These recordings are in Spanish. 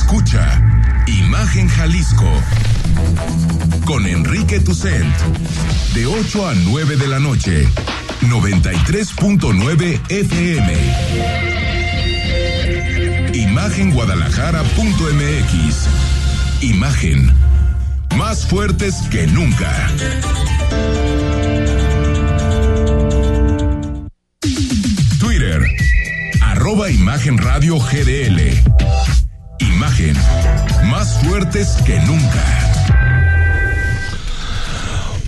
Escucha Imagen Jalisco con Enrique Tucent de 8 a 9 de la noche 93.9 FM Imagenguadalajara.mx Imagen más fuertes que nunca. Twitter, arroba Imagen Radio GDL. Imagen, más fuertes que nunca.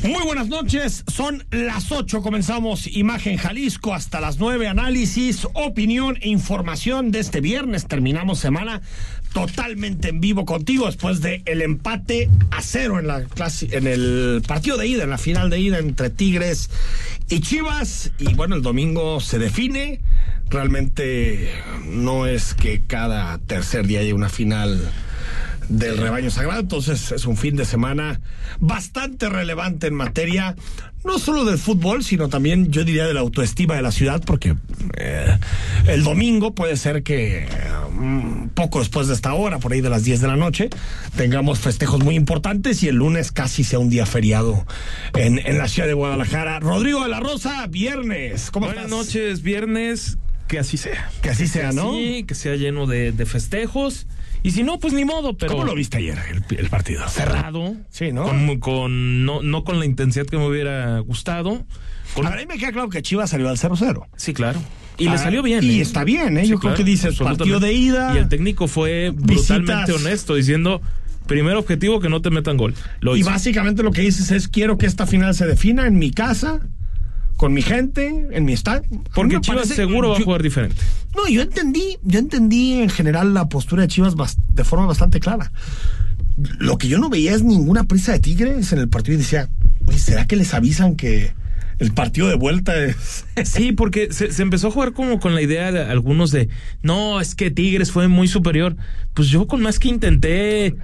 Muy buenas noches, son las 8, comenzamos Imagen Jalisco hasta las 9, análisis, opinión e información de este viernes, terminamos semana totalmente en vivo contigo después de el empate a cero en la clase, en el partido de ida, en la final de ida entre Tigres y Chivas. Y bueno, el domingo se define, realmente no es que cada tercer día haya una final del rebaño sagrado. Entonces es un fin de semana bastante relevante en materia no solo del fútbol, sino también yo diría de la autoestima de la ciudad, porque eh, el domingo puede ser que um, poco después de esta hora, por ahí de las 10 de la noche, tengamos festejos muy importantes y el lunes casi sea un día feriado en, en la ciudad de Guadalajara. Rodrigo de la Rosa, viernes. ¿Cómo Buenas estás? noches, viernes. Que así sea. Que así sea, ¿no? Sí, que sea lleno de, de festejos. Y si no, pues ni modo, pero. ¿Cómo lo viste ayer el, el partido? Cerrado. Sí, ¿no? Con, con- no, no con la intensidad que me hubiera gustado. Con- A mí me queda claro que Chivas salió al 0-0. sí, claro. Y Ah, le salió bien. y ¿eh? está bien, ¿eh? Sí, Yo creo que dices partido de ida. Y el técnico fue brutalmente Visitas. honesto, diciendo: primer objetivo, que no te metan gol. Lo Y hizo. básicamente lo que dices es quiero que esta final se defina en mi casa, con mi gente, en mi estadio. Porque Chivas parece- seguro va a jugar diferente. No, yo entendí, yo entendí en general la postura de Chivas de forma bastante clara. Lo que yo no veía es ninguna prisa de Tigres en el partido y decía, oye, ¿será que les avisan que el partido de vuelta es... Sí, porque se, se empezó a jugar como con la idea de algunos de, no, es que Tigres fue muy superior. Pues yo con más que intenté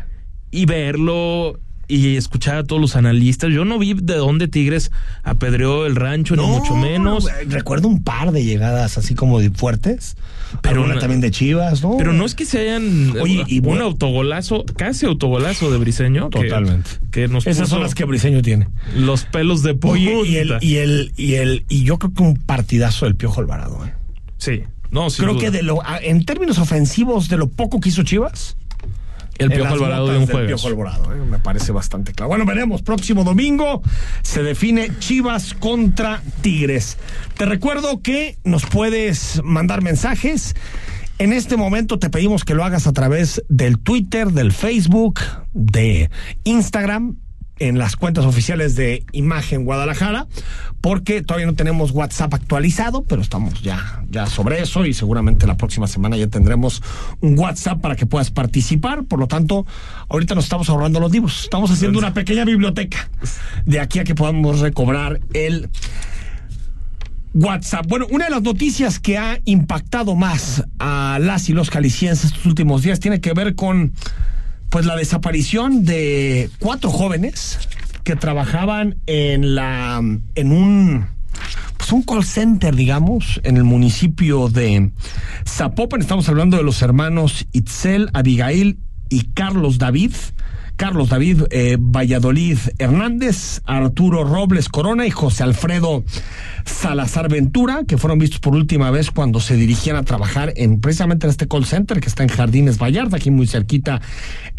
y verlo y escuchar a todos los analistas, yo no vi de dónde Tigres apedreó el rancho, ni mucho menos. Recuerdo un par de llegadas así como de fuertes, Pero una también de Chivas, ¿no? Pero no es que se hayan Oye, y un bueno- autogolazo, casi autogolazo de Briseño. Totalmente. Que, nos Esas son las que Briseño tiene. los pelos de Oye, y el, y el, y el, y yo creo que un partidazo del Piojo Alvarado, ¿eh? Sí, no, Creo duda. que de lo, en términos ofensivos, de lo poco que hizo Chivas, el Piojo Alvarado de un juego. Piojo Alvarado, ¿eh? me parece bastante claro. Bueno, veremos. Próximo domingo se define Chivas contra Tigres. Te recuerdo que nos puedes mandar mensajes. En este momento te pedimos que lo hagas a través del Twitter, del Facebook, de Instagram en las cuentas oficiales de Imagen Guadalajara, porque todavía no tenemos WhatsApp actualizado, pero estamos ya, ya sobre eso y seguramente la próxima semana ya tendremos un WhatsApp para que puedas participar. Por lo tanto, ahorita nos estamos ahorrando los libros. Estamos haciendo una pequeña biblioteca de aquí a que podamos recobrar el WhatsApp. Bueno, una de las noticias que ha impactado más a las y los calicienses estos últimos días tiene que ver con pues la desaparición de cuatro jóvenes que trabajaban en la en un pues un call center, digamos, en el municipio de Zapopan. Estamos hablando de los hermanos Itzel, Abigail y Carlos David. Carlos David eh, Valladolid Hernández, Arturo Robles Corona y José Alfredo Salazar Ventura, que fueron vistos por última vez cuando se dirigían a trabajar en precisamente en este call center que está en Jardines Vallarta, aquí muy cerquita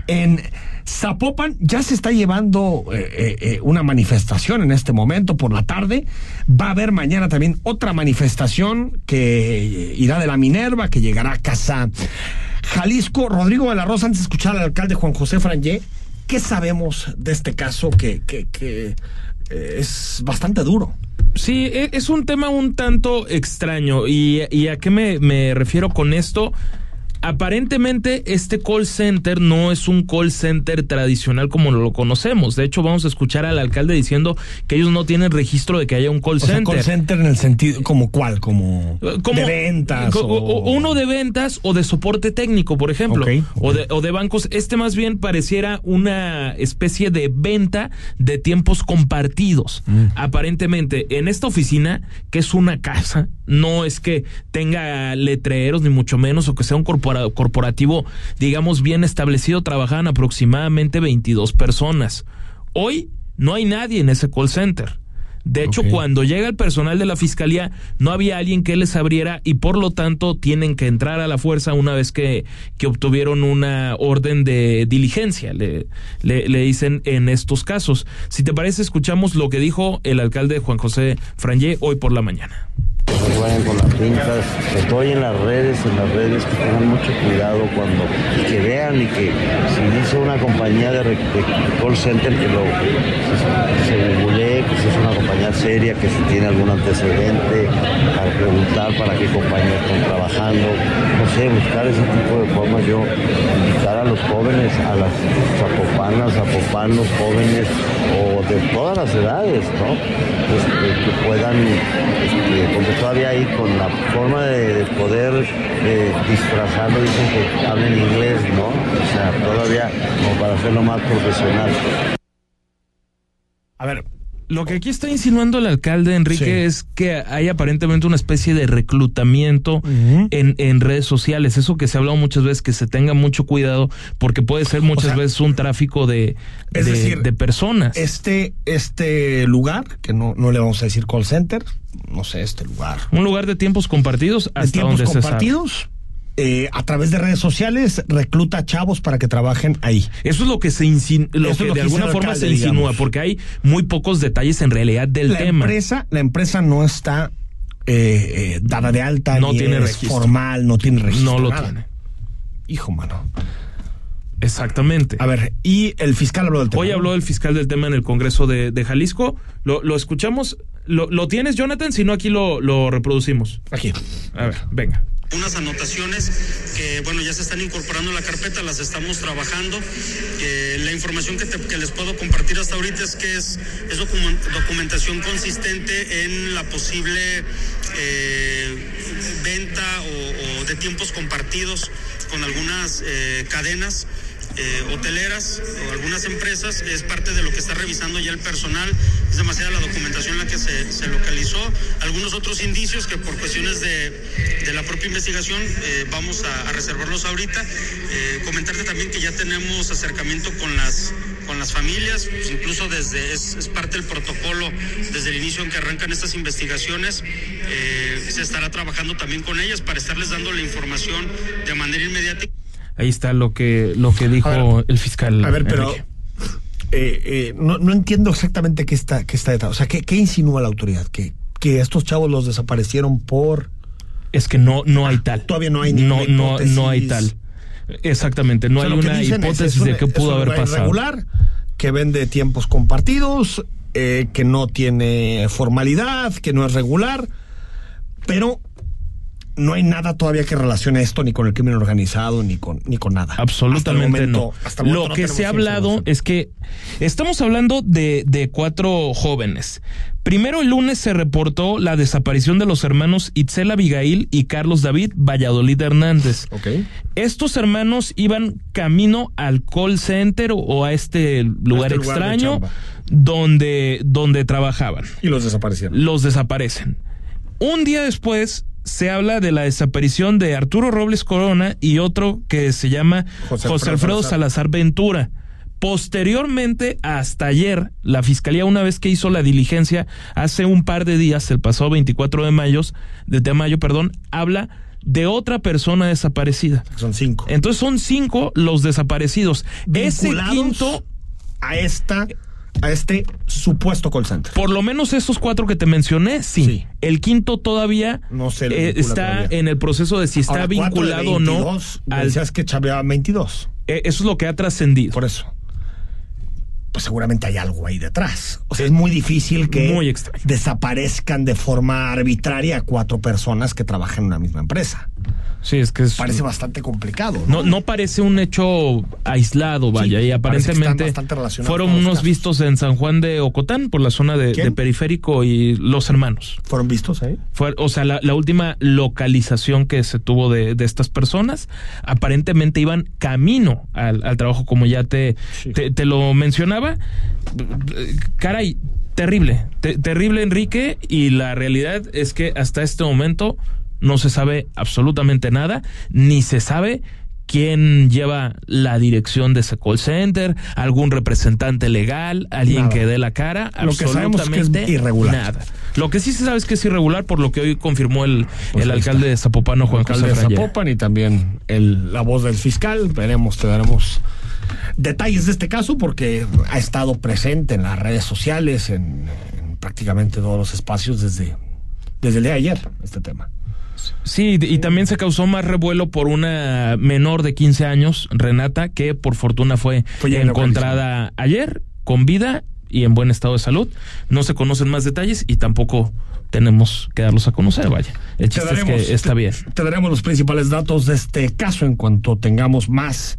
en Zapopan. Ya se está llevando eh, eh, eh, una manifestación en este momento por la tarde. Va a haber mañana también otra manifestación que irá de la Minerva, que llegará a casa Jalisco. Rodrigo de la Rosa, antes de escuchar al alcalde Juan José Frangé, ¿qué sabemos de este caso que, que, es bastante duro? Sí, e- es un tema un tanto extraño. ¿Y, y a qué me, me refiero con esto? Aparentemente este call center no es un call center tradicional como lo conocemos. De hecho, vamos a escuchar al alcalde diciendo que ellos no tienen registro de que haya un call O sea, center. call center en el sentido, ¿como cuál? Como, Como- de ventas. co- o- o- Uno de ventas o de soporte técnico, por ejemplo. Ok, O, de, o de bancos. Este más bien pareciera una especie de venta de tiempos compartidos. Mm. Aparentemente, en esta oficina, que es una casa, no es que tenga letreros, ni mucho menos, o que sea un corporativo corporativo, digamos, bien establecido, trabajaban aproximadamente 22 personas. Hoy no hay nadie en ese call center. De hecho, cuando llega el personal de la fiscalía, no había alguien que les abriera y por lo tanto tienen que entrar a la fuerza una vez que, que obtuvieron una orden de diligencia, le, le, dicen en estos casos. Si te parece, escuchamos lo que dijo el alcalde Juan José Frangé hoy por la mañana vayan con las pintas, estoy en las redes, en las redes, que tengan mucho cuidado cuando, que vean y que si dice una compañía de, call center que lo se, se que si es una compañía seria, que si tiene algún antecedente, para preguntar para qué compañía están trabajando, no sé, buscar ese tipo de formas, yo invitar a los jóvenes, a las zapopanas, zapopanos, jóvenes o de todas las edades, ¿no? Este, que puedan este, todavía ahí con la forma de, poder eh, disfrazarlo, dicen que hablen inglés, ¿no? O sea, todavía como para hacerlo más profesional. A ver, lo que aquí está insinuando el alcalde Enrique es que hay aparentemente una especie de reclutamiento en, en, redes sociales. Eso que se ha hablado muchas veces, que se tenga mucho cuidado, porque puede ser muchas veces un tráfico de, de, personas. Este, este lugar, que no, no le vamos a decir call center, no sé, este lugar. Un lugar de tiempos compartidos hasta de tiempos donde compartidos. Eh, a través de redes sociales recluta chavos para que trabajen ahí. Eso es lo que se lo que, de alguna forma se insinúa, porque hay muy pocos detalles en realidad del la tema. Empresa, la empresa no está eh, eh, dada de alta, no tiene registro. formal, no tiene registro. No lo tiene. Hijo, mano. Exactamente. A ver, y el fiscal habló del tema. Hoy habló el fiscal del tema en el Congreso de, Jalisco. Lo, lo escuchamos. Lo, lo, tienes, Jonathan? Si no, aquí lo, lo reproducimos. Aquí. A ver, venga unas anotaciones que bueno ya se están incorporando a la carpeta, las estamos trabajando. la información que, les puedo compartir hasta ahorita es que es, es documentación consistente en la posible eh, venta o, de tiempos compartidos con algunas eh, cadenas eh, hoteleras o algunas empresas, es parte de lo que está revisando ya el personal, es demasiada la documentación la que se, localizó, algunos otros indicios que por cuestiones de, la propia investigación eh, vamos a, reservarlos ahorita, eh, comentarte también que ya tenemos acercamiento con las con las familias, pues, incluso desde es, parte del protocolo desde el inicio en que arrancan estas investigaciones, se estará trabajando también con ellas para estarles dando la información de manera inmediata. Ahí está lo que, lo que dijo el fiscal. A ver, pero eh, eh, no, no, entiendo exactamente qué está, qué está detrás. O sea, ¿qué, qué insinúa la autoridad? ¿Que, ¿Que estos chavos los desaparecieron por...? Es que no, no hay tal. Todavía no hay ninguna no, no, no hay tal. Exactamente, no hay una hipótesis de qué pudo haber pasado. Regular, que vende tiempos compartidos, eh, que no tiene formalidad, que no es regular, pero no hay nada todavía que relacione esto ni con el crimen organizado ni con ni con nada. Absolutamente no. Lo que se ha hablado es que estamos hablando de, de, cuatro jóvenes. Primero el lunes se reportó la desaparición de los hermanos Itzel Abigail y Carlos David Valladolid Hernández. Estos hermanos iban camino al call center o a este lugar, este extraño donde, donde trabajaban. Y los desaparecieron. Los desaparecen. Un día después se habla de la desaparición de Arturo Robles Corona y otro que se llama José, Alfredo Salazar Ventura. Posteriormente, hasta ayer, la fiscalía, una vez que hizo la diligencia, hace un par de días, el pasado 24 de mayo, de mayo, perdón, habla de otra persona desaparecida. Son cinco. Entonces son cinco los desaparecidos. Ese quinto a esta a este supuesto call center. Por lo menos esos cuatro que te mencioné, sí. El quinto todavía no eh, está en el proceso de si está vinculado o no. Al... Decías que chaveaba 22. Eh, eso es lo que ha trascendido. Por eso. Pues seguramente hay algo ahí detrás. O sea, es muy difícil que desaparezcan de forma arbitraria cuatro personas que trabajan en una misma empresa. Sí, es que parece bastante complicado. ¿no? no, parece un hecho aislado, vaya, y aparentemente fueron unos vistos en San Juan de Ocotán, por la zona de, periférico y los hermanos. ¿Fueron vistos ahí? Fue, o sea, la, última localización que se tuvo de, estas personas, aparentemente iban camino al, trabajo, como ya te, te, lo mencionaba. Caray, terrible, terrible Enrique, y la realidad es que hasta este momento no se sabe absolutamente nada, ni se sabe quién lleva la dirección de ese call center, algún representante legal, alguien Nada. que dé la cara, Lo que sabemos es que es irregular. Nada. Lo que sí se sabe es que es irregular por lo que hoy confirmó el, Pues el alcalde de Zapopano, Juan alcalde José de. Zapopan y también el, la voz del fiscal. Veremos, te daremos detalles de este caso porque ha estado presente en las redes sociales, en, en prácticamente todos los espacios desde, desde el día de ayer, este tema. Sí, y también se causó más revuelo por una menor de 15 años, Renata, que por fortuna fue, encontrada ayer con vida y en buen estado de salud. No se conocen más detalles y tampoco tenemos que darlos a conocer, vaya. El chiste es que está te- bien. Te daremos los principales datos de este caso en cuanto tengamos más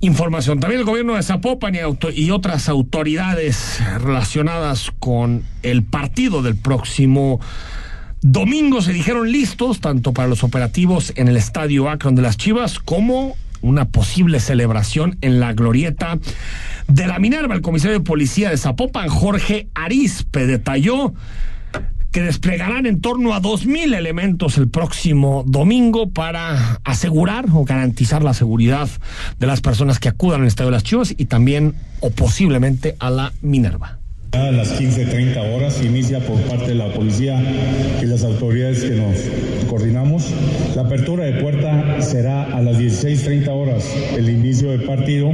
información. También el gobierno de Zapopan y, auto- y otras autoridades relacionadas con el partido del próximo domingo se dijeron listos tanto para los operativos en el estadio Akron de las Chivas como una posible celebración en la glorieta de la Minerva. El comisario de policía de Zapopan, Jorge Arispe, detalló que desplegarán en torno a 2.000 elementos el próximo domingo para asegurar o garantizar la seguridad de las personas que acudan al Estadio de las Chivas y también o posiblemente a la Minerva. A las 15.30 horas inicia por parte de la policía y las autoridades que nos coordinamos. La apertura de puerta será a las 16.30 horas. El inicio del partido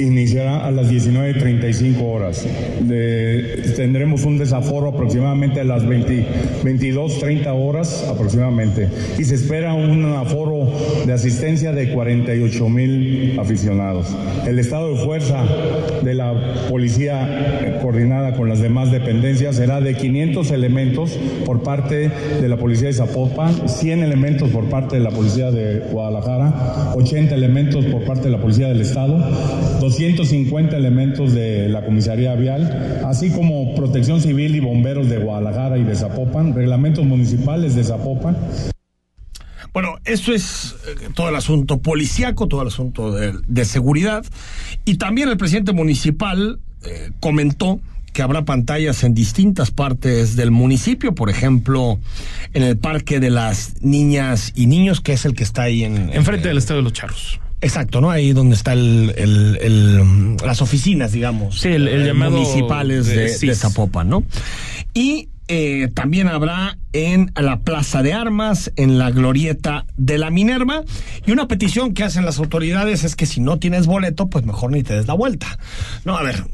iniciará a las 19.35 horas. De- tendremos un desaforo aproximadamente a las 20 22.30 horas aproximadamente. Y se espera un aforo de asistencia de 48 mil aficionados. El estado de fuerza de la policía eh, coordinada con las demás dependencias será de 500 elementos por parte de la policía de Zapopan, 100 elementos por parte de la policía de Guadalajara, 80 elementos por parte de la policía del estado, 250 elementos de la comisaría vial, así como protección civil y bomberos de Guadalajara y de Zapopan, reglamentos municipales de Zapopan. Bueno, eso es eh, todo el asunto policíaco, todo el asunto de seguridad. Y también el presidente municipal eh, comentó que habrá pantallas en distintas partes del municipio, por ejemplo, en el Parque de las Niñas y Niños, que es el que está ahí en... Enfrente del Estadio de los Charros. Exacto, ¿no? Ahí donde está el, el- el, las oficinas, digamos. Sí, el- eh, llamado municipales de, de. Zapopan, ¿no? Y eh, también habrá en la Plaza de Armas, en la Glorieta de la Minerva. Y una petición que hacen las autoridades es que si no tienes boleto, pues mejor ni te des la vuelta. No, a ver.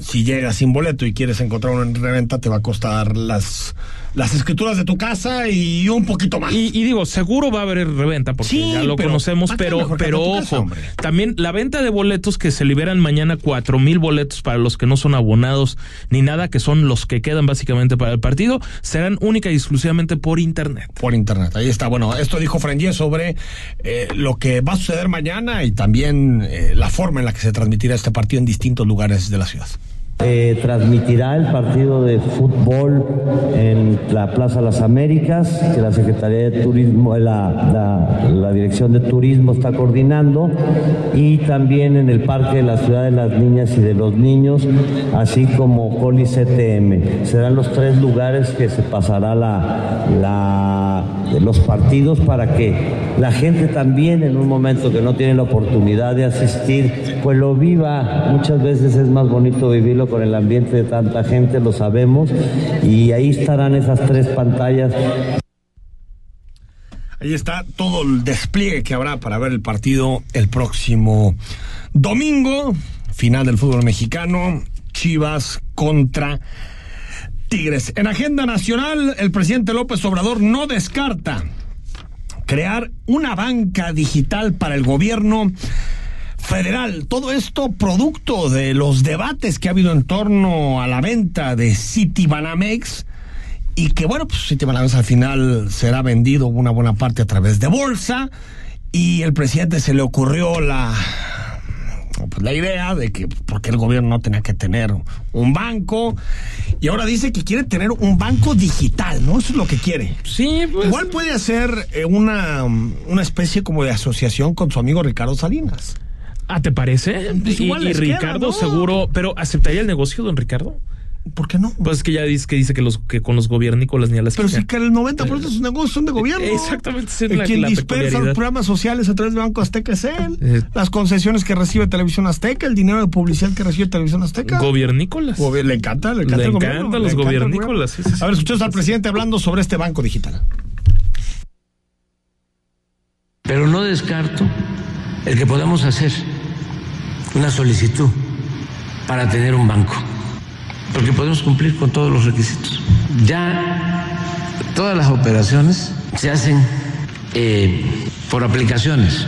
Si llegas sin boleto y quieres encontrar en reventa, te va a costar las, las escrituras de tu casa y un poquito más. Y, y digo, seguro va a haber reventa porque Sí, ya lo pero conocemos, ¿para qué pero, pero ojo, casa, también la venta de boletos que se liberan mañana, cuatro mil boletos para los que no son abonados ni nada, que son los que quedan básicamente para el partido, serán única y exclusivamente por internet. por internet. Ahí está. Bueno, esto dijo Frenier sobre eh, lo que va a suceder mañana y también eh, la forma en la que se transmitirá este partido en distintos lugares de la ciudad. Eh, transmitirá el partido de fútbol en la Plaza Las Américas, que la Secretaría de Turismo, la, la- la Dirección de Turismo está coordinando, y también en el Parque de la Ciudad de las Niñas y de los Niños, así como Coli CTM. Serán los tres lugares que se pasará la, la- los partidos para que la gente también en un momento que no tiene la oportunidad de asistir, pues lo viva. Muchas veces es más bonito vivirlo con el ambiente de tanta gente, lo sabemos, y ahí estarán esas tres pantallas. Ahí está todo el despliegue que habrá para ver el partido el próximo domingo, final del fútbol mexicano, Chivas contra Tigres. En agenda nacional, el presidente López Obrador no descarta crear una banca digital para el gobierno federal. Todo esto producto de los debates que ha habido en torno a la venta de Citibanamex y que bueno, pues Citibanamex al final será vendido una buena parte a través de bolsa y el presidente se le ocurrió la pues, la idea de que porque el gobierno no tenía que tener un banco y ahora dice que quiere tener un banco digital, ¿no? Eso es lo que quiere. Sí, pues. Igual puede hacer eh, una, una especie como de asociación con su amigo Ricardo Salinas. Ah, ¿te parece? Pues y igual y queda, Ricardo ¿no? seguro, pero ¿aceptaría el negocio, don Ricardo? ¿Por qué no? Pues es que ya dice que dice que los que con los gobiernícolas ni a las Pero sí que el 90% de sus negocios son de gobierno. Exactamente, es El la- Quien la dispersa los programas sociales a través del Banco Azteca es él. Eh. Las concesiones que recibe Televisión Azteca, el dinero de publicidad que recibe Televisión Azteca. Gobiernícolas. Gobi- Le encanta, le encanta Le el gobierno, encantan le los el gobiernícolas, gobierno. sí, sí, sí. A ver, escuchamos al presidente hablando sobre este banco digital. Pero no descarto el que podamos hacer una solicitud para tener un banco, porque podemos cumplir con todos los requisitos. Ya todas las operaciones se hacen eh, por aplicaciones,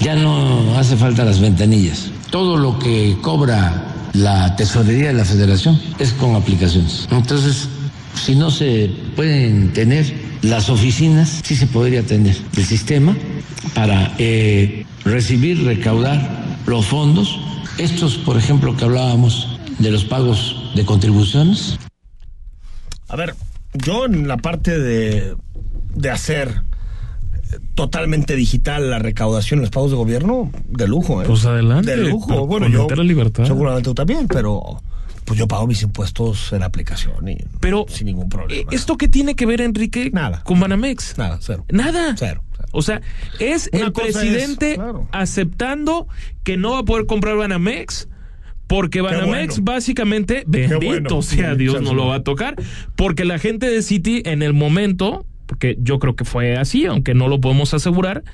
ya no hace falta las ventanillas. Todo lo que cobra la tesorería de la federación es con aplicaciones. Entonces, si no se pueden tener las oficinas, sí se podría tener el sistema para eh, recibir, recaudar los fondos. Estos, por ejemplo, que hablábamos de los pagos de contribuciones, A ver, yo en la parte de, de hacer eh, totalmente digital la recaudación los pagos de gobierno, de lujo, ¿eh? Pues adelante, De lujo. Bueno, yo. libertad. Seguramente tú también, pero pues yo pago mis impuestos en aplicación y Pero sin ningún problema. ¿Esto qué tiene que ver, Enrique, Nada. con Banamex? Nada, cero. Nada. Cero. O sea, es Una el es, presidente claro. aceptando que no va a poder comprar Banamex. Porque Banamex bueno. básicamente, bendito bueno. sea Dios, no lo va a tocar. Porque la gente de City en el momento, porque yo creo que fue así, aunque no lo podemos asegurar,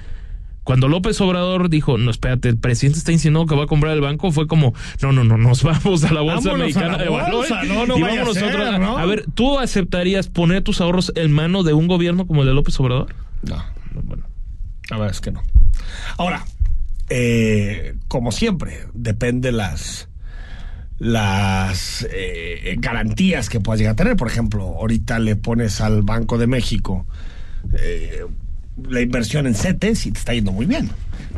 cuando López Obrador dijo, no, espérate, el presidente está insinuando que va a comprar el banco, fue como, no, no, no, nos vamos a la bolsa Vámonos mexicana a la de valores no, no y vaya a vámonos ser, otro- ¿no? A ver, ¿tú aceptarías poner tus ahorros en mano de un gobierno como el de López Obrador? No, bueno. La verdad es que no. Ahora, eh, como siempre, depende las las eh, garantías que puedas llegar a tener. Por ejemplo, ahorita le pones al Banco de México eh, la inversión en CETES y te está yendo muy bien.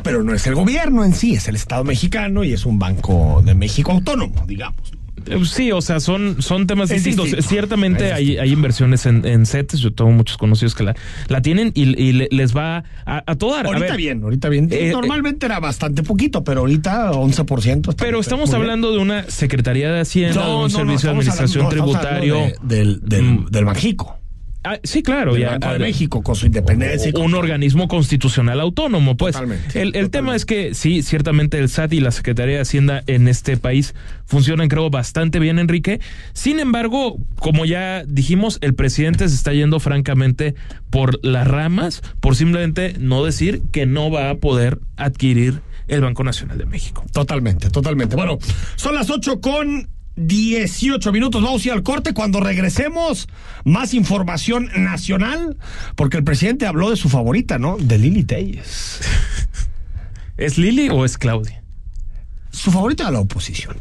Pero no es el gobierno en sí, es el Estado mexicano y es un Banco de México autónomo, digamos. Eh, Sí, o sea, son, son temas Es distintos. distinto. Ciertamente hay, hay inversiones en, en CETES, yo tengo muchos conocidos que la, la tienen y, y le- les va a, a todo dar. A Ahorita ver, bien, ahorita bien. eh, Normalmente era bastante poquito, pero ahorita 11%. está Pero estamos bien. hablando de una Secretaría de Hacienda, de un Servicio de Administración no, Tributario. de- del, del, Mm. del Banjico. Ah, sí, claro. del ya, Banco de México, con su independencia. un todo. organismo constitucional autónomo, pues. Totalmente, el el totalmente. tema es que sí, ciertamente el SAT y la Secretaría de Hacienda en este país funcionan, creo, bastante bien, Enrique. Sin embargo, como ya dijimos, el presidente se está yendo francamente por las ramas, por simplemente no decir que no va a poder adquirir el Banco Nacional de México. Totalmente, totalmente. Bueno, son las 8 con 18 minutos. Vamos a ir al corte. Cuando regresemos, más información nacional, porque el presidente habló de su favorita, ¿no? De Lili Telles. ¿Es Lili o es Claudia? Su favorita de la oposición.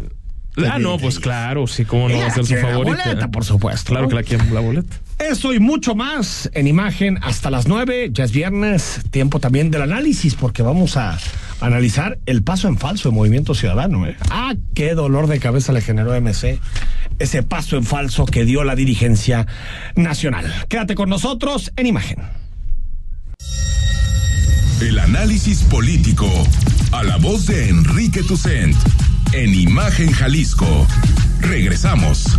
De Ah, Lili no, pues claro, sí, cómo no va a ser su quiere la favorita. boleta, por supuesto, Claro ¿no? que la quieren la boleta. Eso y mucho más en imagen hasta las 9. Ya es viernes, tiempo también del análisis, porque vamos a analizar el paso en falso de Movimiento Ciudadano. ¿eh? Ah, qué dolor de cabeza le generó a MC ese paso en falso que dio la dirigencia nacional. Quédate con nosotros en imagen. El análisis político. A la voz de Enrique Tucent. En Imagen Jalisco. Regresamos.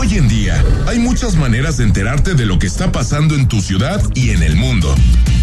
Hoy en día hay muchas maneras de enterarte de lo que está pasando en tu ciudad y en el mundo.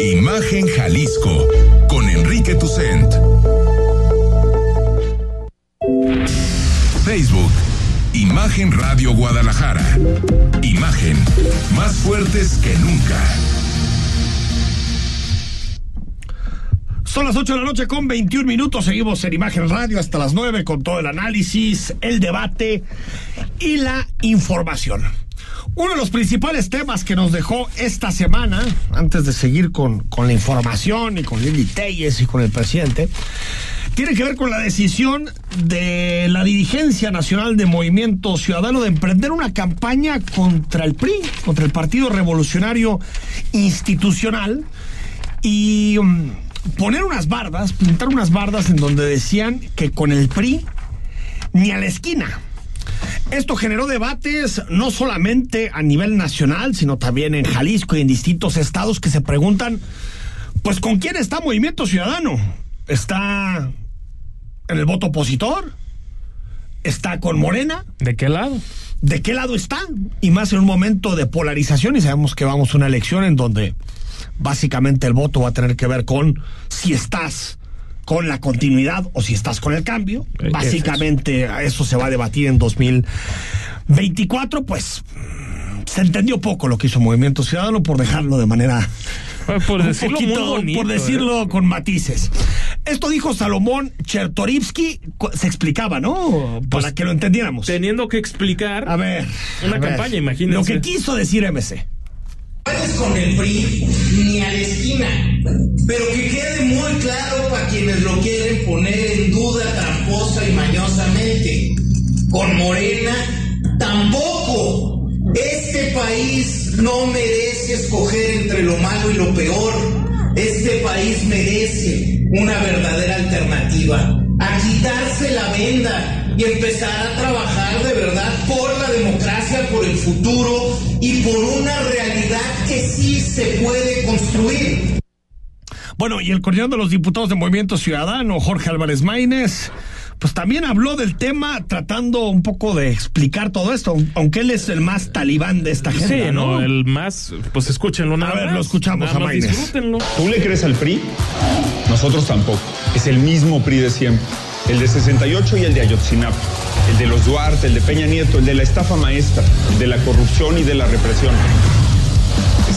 Imagen Jalisco con Enrique Tucent. Facebook, Imagen Radio Guadalajara. Imagen, más fuertes que nunca. Son las 8 de la noche con 21 minutos. Seguimos en Imagen Radio hasta las 9 con todo el análisis, el debate y la información. Uno de los principales temas que nos dejó esta semana, antes de seguir con, con la información y con Lili Telles y con el presidente, tiene que ver con la decisión de la dirigencia nacional de Movimiento Ciudadano de emprender una campaña contra el PRI, contra el Partido Revolucionario Institucional, y um, poner unas bardas, pintar unas bardas en donde decían que con el PRI ni a la esquina. Esto generó debates no solamente a nivel nacional, sino también en Jalisco y en distintos estados que se preguntan, pues ¿con quién está Movimiento Ciudadano? ¿Está en el voto opositor? ¿Está con Morena? ¿De qué lado? ¿De qué lado está? Y más en un momento de polarización y sabemos que vamos a una elección en donde básicamente el voto va a tener que ver con si estás con la continuidad o si estás con el cambio. Básicamente eso se va a debatir en 2024, pues se entendió poco lo que hizo Movimiento Ciudadano por dejarlo de manera por decirlo, poquito, bonito, por decirlo ¿eh? con matices. Esto dijo Salomón Chertorivsky, se explicaba, ¿no? Para Pues, que lo entendiéramos. Teniendo que explicar A ver. una a ver. campaña, imagínense. Lo que quiso decir MC. Es con el PRI ni a la esquina. Pero que quede muy claro para quienes lo quieren poner en duda tramposa y mañosamente. Con Morena tampoco. Este país no merece escoger entre lo malo y lo peor. Este país merece una verdadera alternativa. A quitarse la venda y empezar a trabajar de verdad por la democracia, por el futuro y por una realidad que sí se puede construir. Bueno, y el coordinador de los diputados de Movimiento Ciudadano, Jorge Álvarez Maínez, pues también habló del tema tratando un poco de explicar todo esto, aunque él es el más talibán de esta gente. Sí, no, el más, pues escúchenlo nada A ver, más. lo escuchamos Nada a Maínez. Disfrútenlo. ¿Tú le crees al PRI? Nosotros tampoco. Es el mismo PRI de siempre. El de 68 y el de Ayotzinapa. El de los Duarte, el de Peña Nieto, el de la estafa maestra, el de la corrupción y de la represión.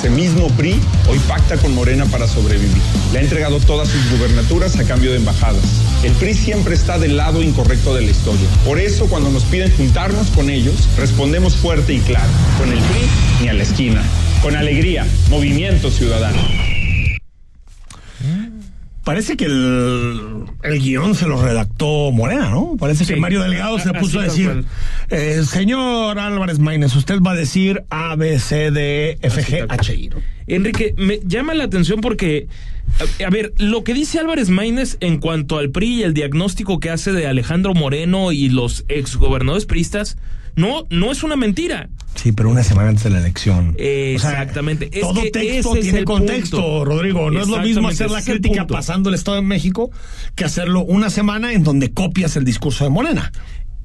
Ese mismo PRI hoy pacta con Morena para sobrevivir. Le ha entregado todas sus gubernaturas a cambio de embajadas. El PRI siempre está del lado incorrecto de la historia. Por eso, cuando nos piden juntarnos con ellos, respondemos fuerte y claro. Con el PRI ni a la esquina. Con alegría, movimiento ciudadano. Parece que el, el guion se lo redactó Morena, ¿no? Parece que. Mario Delgado se puso a decir, eh, señor Álvarez Maínez, usted va a decir A, B, C, D, F, G. H, I. ¿no? Enrique, me llama la atención porque, a, a ver, lo que dice Álvarez Maínez en cuanto al PRI y el diagnóstico que hace de Alejandro Moreno y los exgobernadores priistas, no, no es una mentira. Sí, pero una semana antes de la elección. Exactamente. O sea, todo texto tiene contexto, Rodrigo. No es lo mismo hacer la crítica pasando el Estado de México que hacerlo una semana en donde copias el discurso de Morena.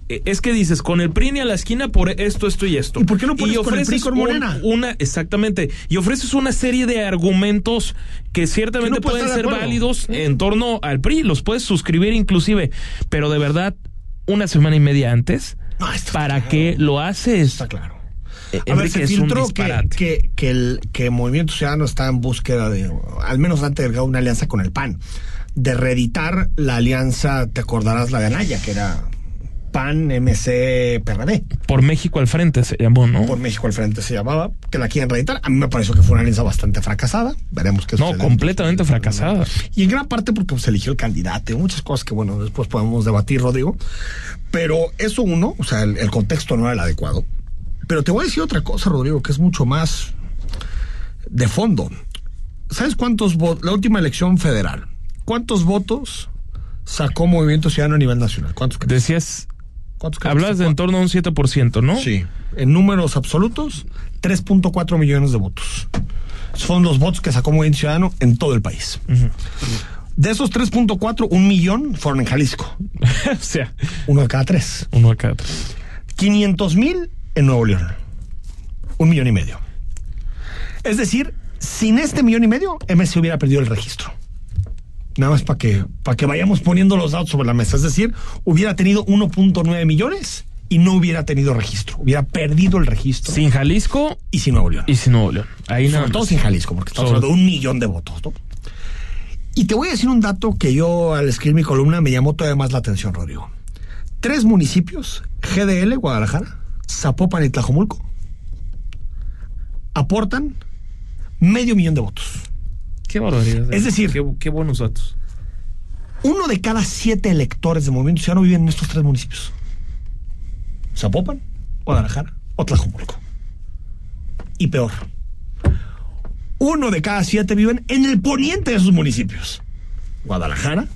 Eh, es que dices, con el PRI ni a la esquina por esto, esto y esto. ¿Y por qué no pones con el PRI con Morena? una, exactamente. Y ofreces una serie de argumentos que ciertamente pueden ser válidos en torno al PRI. Los puedes suscribir inclusive. Pero de verdad, una semana y media antes, ¿para qué lo haces? Está claro. Eh, a ver, se filtró que, que, que, el que Movimiento Ciudadano está en búsqueda de, al menos antes de una alianza con el PAN, de reeditar la alianza, te acordarás la de Anaya, que era PAN, MC, PRD. Por México al frente se llamó, ¿no? Por México al frente se llamaba, que la quieren reeditar. A mí me pareció que fue una alianza bastante fracasada. Veremos qué No, completamente fracasada. Y en gran parte porque se eligió el candidato, muchas cosas que, bueno, después podemos debatir, Rodrigo. Pero eso uno, o sea, el, contexto no era el adecuado. Pero te voy a decir otra cosa, Rodrigo, que es mucho más de fondo. ¿Sabes cuántos votos? La última elección federal. ¿Cuántos votos sacó Movimiento Ciudadano a nivel nacional? ¿Cuántos Decías Hablas de en torno a un 7%, ¿no? Sí. En números absolutos, 3.4 millones de votos. Son los votos que sacó Movimiento Ciudadano en todo el país. De esos 3.4, un millón fueron en Jalisco. o sea. Uno de cada tres. Uno de cada tres. 500 mil en Nuevo León. Un millón y medio. Es decir, sin este millón y medio, MS hubiera perdido el registro. Nada más para que, para que vayamos poniendo los datos sobre la mesa. Es decir, hubiera tenido 1.9 millones y no hubiera tenido registro. Hubiera perdido el registro. Sin Jalisco. Y sin Nuevo León. Y sin Nuevo León. Ahí Sobre todo sin Jalisco, porque estamos hablando de un millón de votos. Y te voy a decir un dato que yo al escribir mi columna me llamó todavía más la atención, Rodrigo. Tres municipios, GDL, Guadalajara, Zapopan y Tlajomulco, aportan medio millón de votos. Qué barbaridad. Es decir, qué, buenos datos. Uno de cada siete electores de Movimiento Ciudadano viven en estos tres municipios. Zapopan, Guadalajara o Tlajomulco. Y peor, uno de cada siete viven en el poniente de esos municipios. Guadalajara,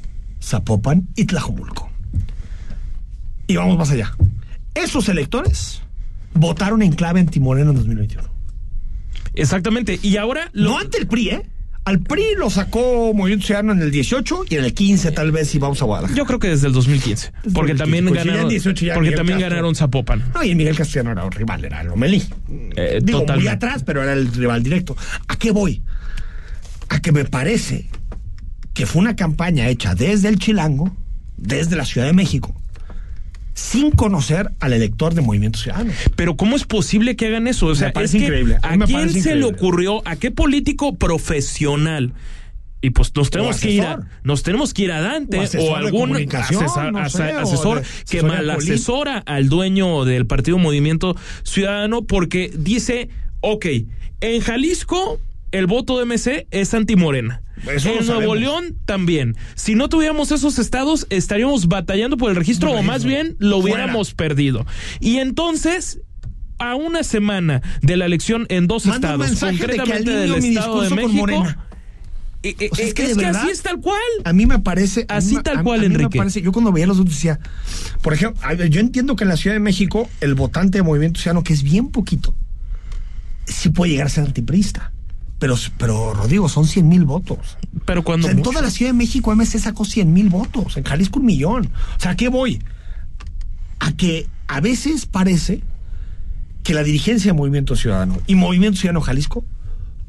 Zapopan y Tlajomulco. Y vamos más allá. Esos electores votaron en clave antimoreno en 2021. Exactamente. Y ahora... No ante el PRI, ¿eh? Al PRI lo sacó Movimiento Ciudadano en el 18 y en el 15 tal vez si vamos a Guadalajara. Yo creo que desde el 2015. porque también pues ganaron, porque también ganaron Zapopan. No, y Miguel Castellano era un rival, era el Lomelí. Eh, Digo, muy atrás, pero era el rival directo. ¿A qué voy? A que me parece que fue una campaña hecha desde el Chilango, desde la Ciudad de México, sin conocer al elector de Movimiento Ciudadano. Pero ¿cómo es posible que hagan eso? O sea, es increíble. ¿A, quién se le ocurrió? ¿A qué político profesional? Y pues nos tenemos que ir a, nos tenemos que ir a Dante o, algún asesor, que mal asesora al dueño del partido Movimiento Ciudadano porque dice, ok, en Jalisco el voto de MC es antimorena. en Nuevo León también. Si no tuviéramos esos estados, estaríamos batallando por el registro, o más bien lo hubiéramos perdido. Y entonces, a una semana de la elección en dos estados, concretamente del Estado de México. Eh, eh, es, que, así es tal cual. A mí me parece. Así tal cual, Enrique. Me parece, yo cuando veía los dos decía, por ejemplo, yo entiendo que en la Ciudad de México el votante de Movimiento Ciudadano, que es bien poquito, sí puede llegar a ser antiprista. Pero, pero Rodrigo, son 100 mil votos. Pero cuando. en toda la Ciudad de México, MC sacó 100 mil votos. En Jalisco, un millón. O sea, ¿a qué voy? A que a veces parece que la dirigencia de Movimiento Ciudadano y Movimiento Ciudadano Jalisco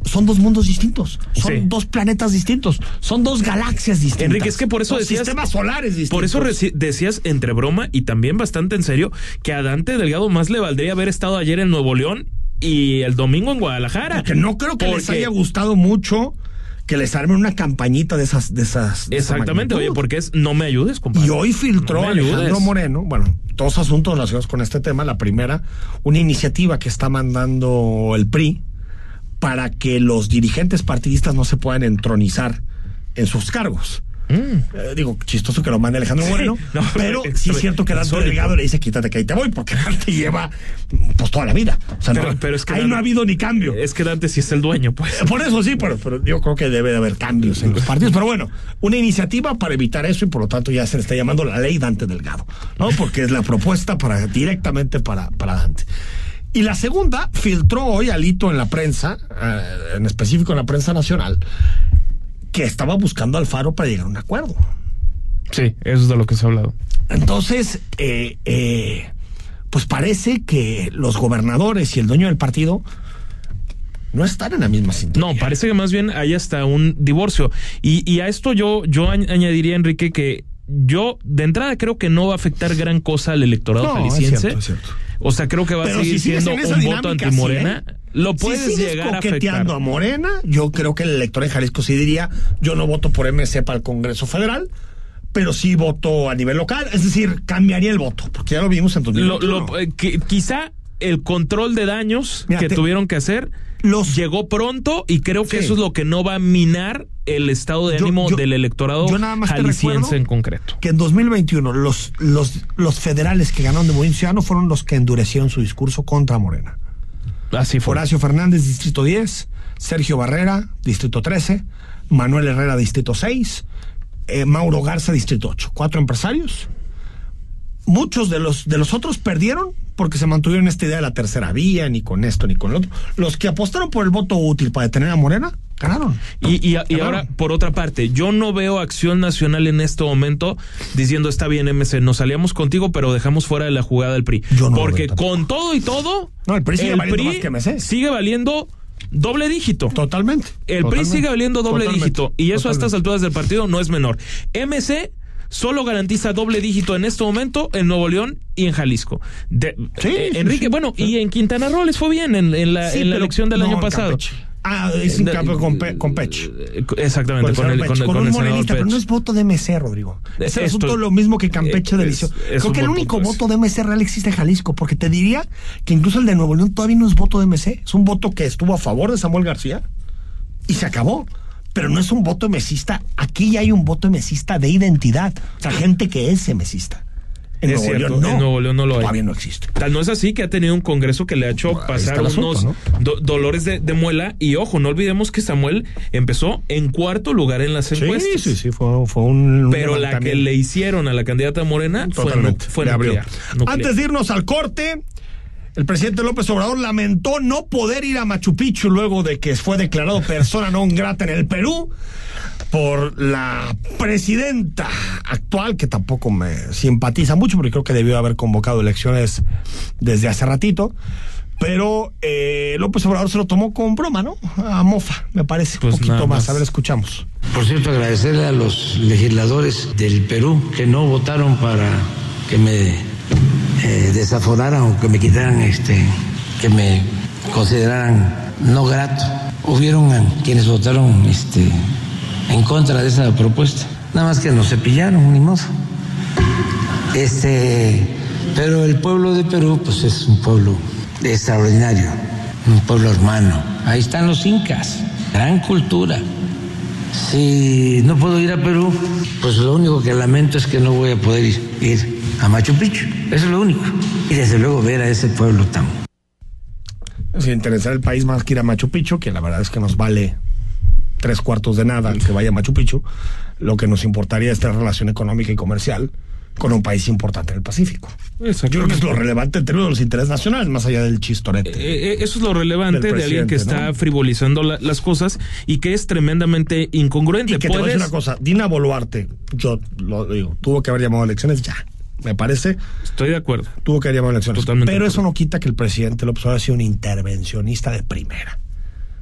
son dos mundos distintos, son dos planetas distintos, son dos galaxias distintas. Enrique, es que por eso decías. Sistemas solares distintos. Por eso decías, entre broma y también bastante en serio, que a Dante Delgado más le valdría haber estado ayer en Nuevo León y el domingo en Guadalajara. Que no creo que les haya gustado mucho que les armen una campañita de esas de esas exactamente oye porque es no me ayudes compadre. Y hoy filtró Alejandro Moreno bueno dos asuntos relacionados con este tema. La primera una iniciativa que está mandando el PRI para que los dirigentes partidistas no se puedan entronizar en sus cargos Mm. Eh, digo, chistoso que lo mande Alejandro Moreno, pero sí es cierto que Dante Delgado le dice quítate que ahí te voy, porque Dante lleva pues toda la vida. O sea, pero, es que ahí no ha habido ni cambio. Es que Dante sí es el dueño, pues. Por eso sí, pero, pero yo creo que debe de haber cambios en los partidos. Pero bueno, una iniciativa para evitar eso y por lo tanto ya se le está llamando la ley Dante Delgado, ¿no? Porque es la propuesta para directamente para, para Dante. Y la segunda filtró hoy Alito en la prensa, eh, en específico en la prensa nacional, que estaba buscando al Faro para llegar a un acuerdo. Sí, eso es de lo que se ha hablado. Entonces, eh, eh, pues parece que los gobernadores y el dueño del partido no están en la misma sintonía. No, parece que más bien hay hasta un divorcio. Y, y a esto yo, yo añadiría, Enrique, que yo de entrada creo que no va a afectar gran cosa al electorado No, jalisciense. es cierto, es cierto. O sea, creo que va Pero a seguir si siendo un voto dinámica, antimorena. sí, ¿eh? Lo Si puedes sigues llegar a afectar. coqueteando a Morena, yo creo que el elector en Jalisco sí diría, yo no voto por MC para el Congreso Federal, pero sí voto a nivel local, es decir, cambiaría el voto, porque ya lo vimos en Lo- 2021. lo- eh, que- quizá el control de daños Mira, que te- tuvieron que hacer llegó pronto y creo que Sí. eso es lo que no va a minar el estado de ánimo yo- del electorado yo nada más jalisciense en concreto. que en 2021 los, los, los federales que ganaron de Movimiento Ciudadano fueron los que endurecieron su discurso contra Morena. Así fue. Horacio Fernández, Distrito 10, Sergio Barrera, Distrito 13, Manuel Herrera, Distrito 6, eh, Mauro Garza, Distrito 8. Cuatro empresarios. Muchos de los, de los otros perdieron porque se mantuvieron esta idea de la tercera vía, ni con esto ni con lo otro. Los que apostaron por el voto útil para detener a Morena, ganaron. Y, y- ahora, por otra parte, yo no veo acción nacional en este momento diciendo está bien, MC, nos salíamos contigo, pero dejamos fuera de la jugada el PRI. Yo no Porque con todo y todo, No, el PRI sigue valiendo más que MC. sigue valiendo doble dígito. Totalmente. El PRI sigue valiendo doble dígito. Y eso a estas alturas del partido no es menor. MC solo garantiza doble dígito en este momento en Nuevo León y en Jalisco. De- eh, sí, Enrique, sí, bueno, sí. y en Quintana Roo les fue bien en, en la, Sí, en la pero elección del no, año pasado. Campeche. Ah, es un Eh, con, Pe- con Pech. Exactamente, con, el, con, el- con con un morenista, pero no es voto de MC, Rodrigo. Es el asunto lo mismo que Campeche eh, de Liceo. Creo que el único voto de MC real existe en Jalisco, porque te diría que incluso el de Nuevo León todavía no es voto de MC. Es un voto que estuvo a favor de Samuel García y se acabó. Pero no es un voto mesista. Aquí ya hay un voto mesista de identidad. O sea, gente que es mesista. En Es Nuevo cierto, León no. en Nuevo León no lo hay. Todavía no existe. Tal no es así que ha tenido un congreso que le ha hecho pasar asunto, unos ¿no? do- dolores de, de muela. Y ojo, no olvidemos que Samuel empezó en cuarto lugar en las Sí, encuestas. sí, sí, fue, fue un. un Pero la que le hicieron a la candidata Morena fue, Totalmente. fue nuclear, nuclear. Antes de irnos al corte, el presidente López Obrador lamentó no poder ir a Machu Picchu luego de que fue declarado persona non grata en el Perú por la presidenta actual, que tampoco me simpatiza mucho, porque creo que debió haber convocado elecciones desde hace ratito. Pero eh, López Obrador se lo tomó con broma, ¿no? A mofa, me parece. Pues un poquito nada más. más. A ver, escuchamos. Por cierto, agradecerle a los legisladores del Perú que no votaron para que me eh, desaforaran o que me quitaran, este, que me consideraran no grato. Hubieron quienes votaron este, en contra de esa propuesta. Nada más que nos cepillaron, ni modo. Este, pero el pueblo de Perú, pues es un pueblo extraordinario, un pueblo hermano. Ahí están los incas, gran cultura. Si no puedo ir a Perú, pues lo único que lamento es que no voy a poder ir, ir a Machu Picchu. Eso es lo único. Y desde luego ver a ese pueblo tan sin interesar el país más que ir a Machu Picchu, que la verdad es que nos vale tres cuartos de nada que vaya a Machu Picchu, lo que nos importaría es la relación económica y comercial con un país importante en el Pacífico. Yo creo que es lo relevante en términos de los intereses nacionales, más allá del chistorete. Eh, eh, eso es lo relevante Del de alguien que está ¿no? frivolizando la- las cosas y que es tremendamente incongruente. Y que te voy a decir una cosa, Dina Boluarte, yo lo digo, tuvo que haber llamado a elecciones ya. Me parece, Estoy de acuerdo. tuvo que haber llamado a elecciones. Totalmente Pero eso no quita que el presidente López Obrador ha sido un intervencionista de primera.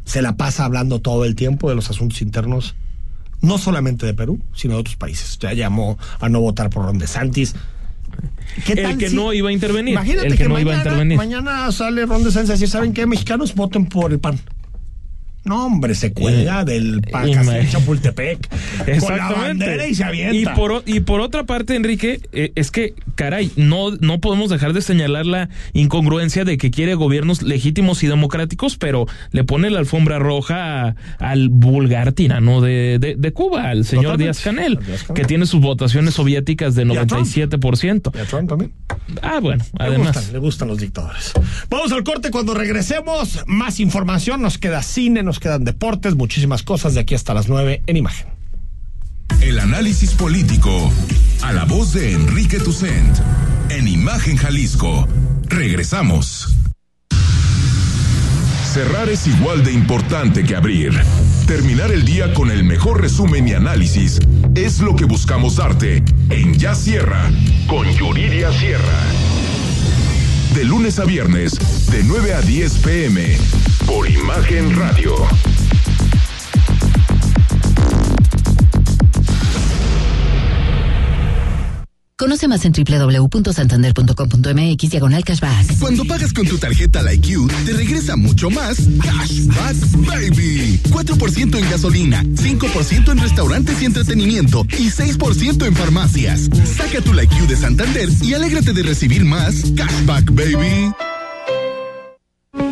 Se la pasa hablando todo el tiempo de los asuntos internos, no solamente de Perú, sino de otros países. Ya llamó a no votar por Ron DeSantis. ¿Qué El tal que si- no iba a intervenir. Imagínate el que, que, no iba a mañana, intervenir. mañana sale Ron DeSantis a decir, ¿saben qué? Mexicanos voten por el PAN. No, hombre, se cuelga Eh, del y en Chapultepec con la bandera y se avienta. Y por, y por otra parte, Enrique, eh, es que, caray, no, no podemos dejar de señalar la incongruencia de que quiere gobiernos legítimos y democráticos, pero le pone la alfombra roja a- al vulgar tirano de, de, de Cuba, al señor. Díaz Canel, A Díaz Canel. que tiene sus votaciones soviéticas de Y a Trump. 97%. Y a Trump también. Ah, bueno, Le además. gustan, le gustan los dictadores. Vamos al corte cuando regresemos. Más información, nos queda cine, nos quedan deportes, muchísimas cosas de aquí hasta las 9 en imagen. El análisis político a la voz de Enrique Tucent en Imagen Jalisco. Regresamos. Cerrar es igual de importante que abrir. Terminar el día con el mejor resumen y análisis es lo que buscamos darte en Ya Sierra con Yuridia Sierra. De lunes a viernes, de 9 a 10 pm, por Imagen Radio. Conoce más en www.santander.com.mx diagonal cashback. Cuando pagas con tu tarjeta La te regresa mucho más Cashback Baby. 4% en gasolina, 5% en restaurantes y entretenimiento y 6% en farmacias. Saca tu La de Santander y alégrate de recibir más Cashback Baby.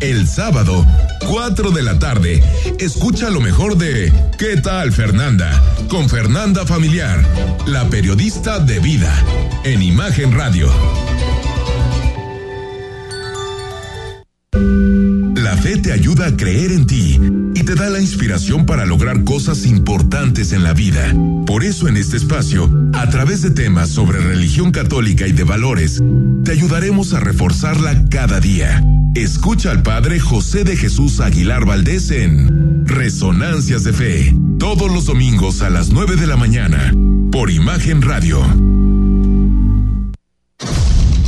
El sábado, 4 de la tarde, escucha lo mejor de ¿Qué tal Fernanda? Con Fernanda Familiar, la periodista de vida, en Imagen Radio. La fe te ayuda a creer en ti y te da la inspiración para lograr cosas importantes en la vida. Por eso en este espacio, a través de temas sobre religión católica y de valores, te ayudaremos a reforzarla cada día. Escucha al Padre José de Jesús Aguilar Valdés en Resonancias de Fe, todos los domingos a las 9 de la mañana, por Imagen Radio.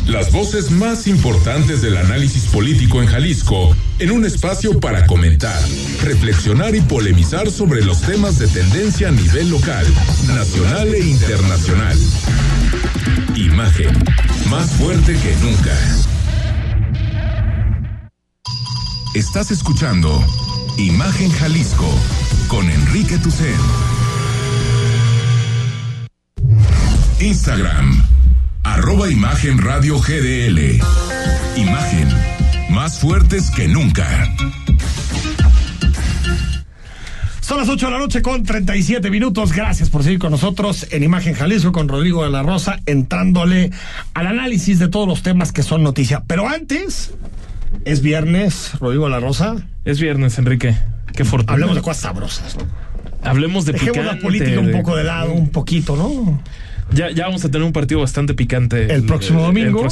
Las voces más importantes del análisis político en Jalisco, en un espacio para comentar, reflexionar y polemizar sobre los temas de tendencia a nivel local, nacional e internacional. Imagen, más fuerte que nunca. Estás escuchando Imagen Jalisco con Enrique Tucen. Instagram Arroba Imagen Radio GDL. Imagen. Más fuertes que nunca. Son las 8 de la noche con 37 minutos. Gracias por seguir con nosotros en Imagen Jalisco con Rodrigo de la Rosa, entrándole al análisis de todos los temas que son noticia. Pero antes, es viernes, Rodrigo la Rosa. Es viernes, Enrique. Qué fortuna. Hablemos de cosas sabrosas, ¿no? Hablemos de Dejemos la política un poco de lado, un poquito, ¿no? Ya, ya vamos a tener un partido bastante picante el, próximo domingo.